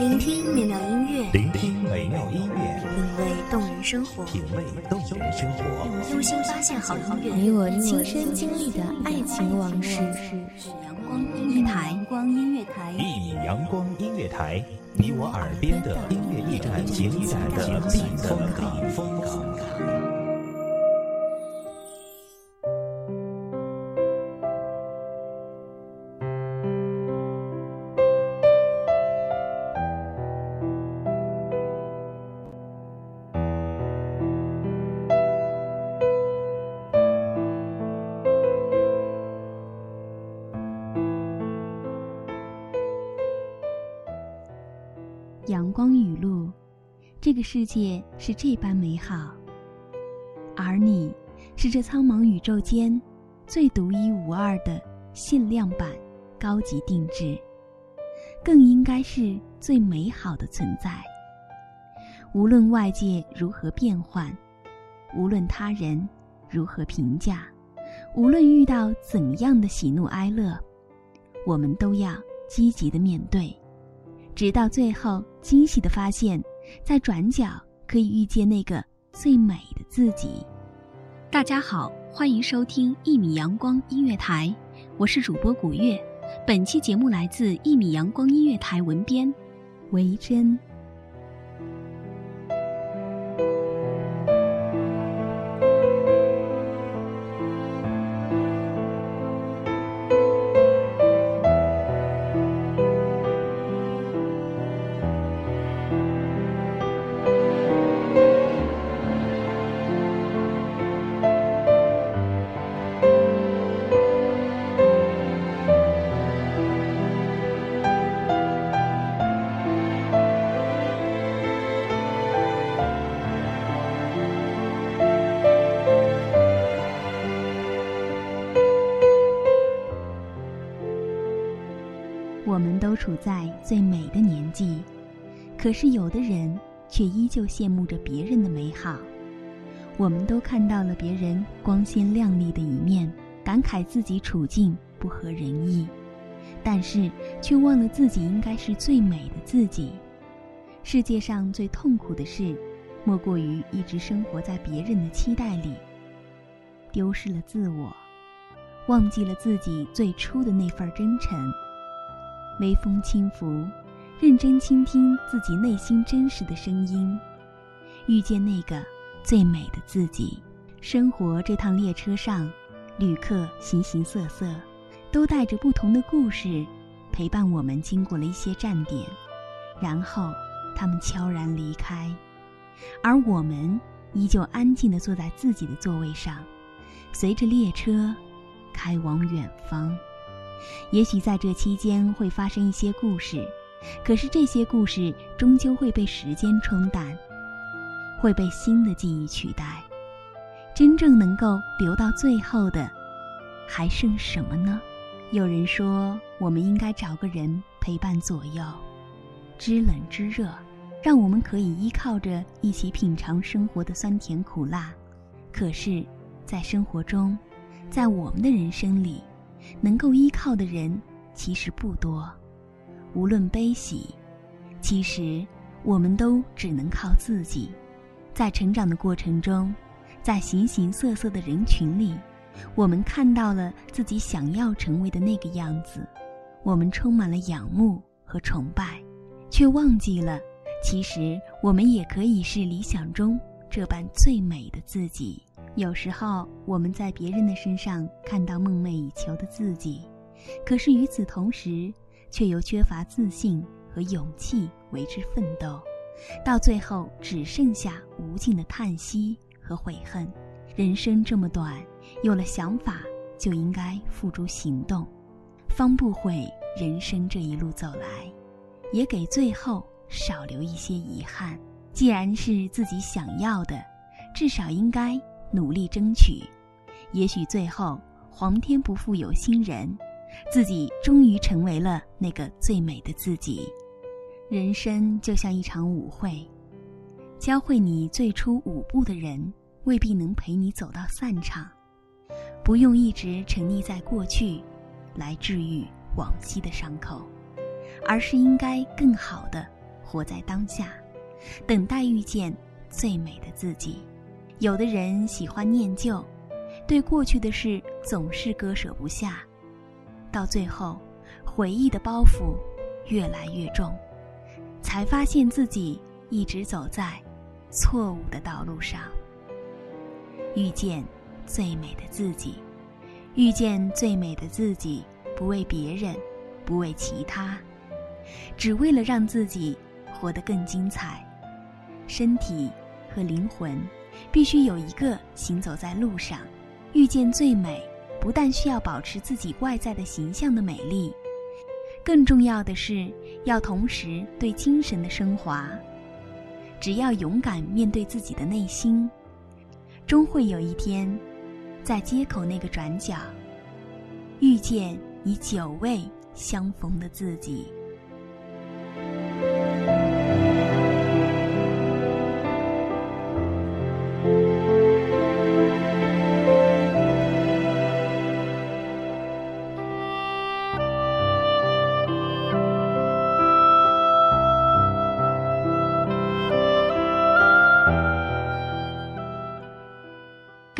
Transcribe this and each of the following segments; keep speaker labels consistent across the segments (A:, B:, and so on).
A: 聆听美妙音乐，
B: 聆听美妙音乐，
A: 品味动人生活，
B: 品味动人生活，
A: 用心发现好音乐，
C: 你我亲身经历的爱情往事。
A: 阳光音乐台，阳光音乐台，
B: 一米阳光音乐台，你我耳边的音乐驿站，情感的避风港。
C: 这个世界是这般美好，而你是这苍茫宇宙间最独一无二的限量版、高级定制，更应该是最美好的存在。无论外界如何变幻，无论他人如何评价，无论遇到怎样的喜怒哀乐，我们都要积极的面对。直到最后，惊喜的发现，在转角可以遇见那个最美的自己。大家好，欢迎收听一米阳光音乐台，我是主播古月。本期节目来自一米阳光音乐台文编维珍。我们都处在最美的年纪，可是有的人却依旧羡慕着别人的美好。我们都看到了别人光鲜亮丽的一面，感慨自己处境不合人意，但是却忘了自己应该是最美的自己。世界上最痛苦的事，莫过于一直生活在别人的期待里，丢失了自我，忘记了自己最初的那份真诚。微风轻拂，认真倾听自己内心真实的声音，遇见那个最美的自己。生活这趟列车上，旅客形形色色，都带着不同的故事，陪伴我们经过了一些站点，然后他们悄然离开，而我们依旧安静地坐在自己的座位上，随着列车开往远方。也许在这期间会发生一些故事，可是这些故事终究会被时间冲淡，会被新的记忆取代。真正能够留到最后的，还剩什么呢？有人说，我们应该找个人陪伴左右，知冷知热，让我们可以依靠着一起品尝生活的酸甜苦辣。可是，在生活中，在我们的人生里。能够依靠的人其实不多，无论悲喜，其实我们都只能靠自己。在成长的过程中，在形形色色的人群里，我们看到了自己想要成为的那个样子，我们充满了仰慕和崇拜，却忘记了，其实我们也可以是理想中这般最美的自己。有时候我们在别人的身上看到梦寐以求的自己，可是与此同时，却又缺乏自信和勇气为之奋斗，到最后只剩下无尽的叹息和悔恨。人生这么短，有了想法就应该付诸行动，方不悔人生这一路走来，也给最后少留一些遗憾。既然是自己想要的，至少应该。努力争取，也许最后皇天不负有心人，自己终于成为了那个最美的自己。人生就像一场舞会，教会你最初舞步的人，未必能陪你走到散场。不用一直沉溺在过去，来治愈往昔的伤口，而是应该更好的活在当下，等待遇见最美的自己。有的人喜欢念旧，对过去的事总是割舍不下，到最后，回忆的包袱越来越重，才发现自己一直走在错误的道路上。遇见最美的自己，遇见最美的自己，不为别人，不为其他，只为了让自己活得更精彩。身体和灵魂必须有一个行走在路上。遇见最美，不但需要保持自己外在的形象的美丽，更重要的是要同时对精神的升华。只要勇敢面对自己的内心。终会有一天，在街口那个转角，遇见你久未相逢的自己。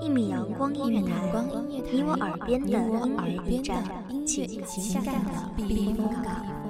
A: 一米阳光音乐台，你我耳边的音乐驿站，情感的避风港。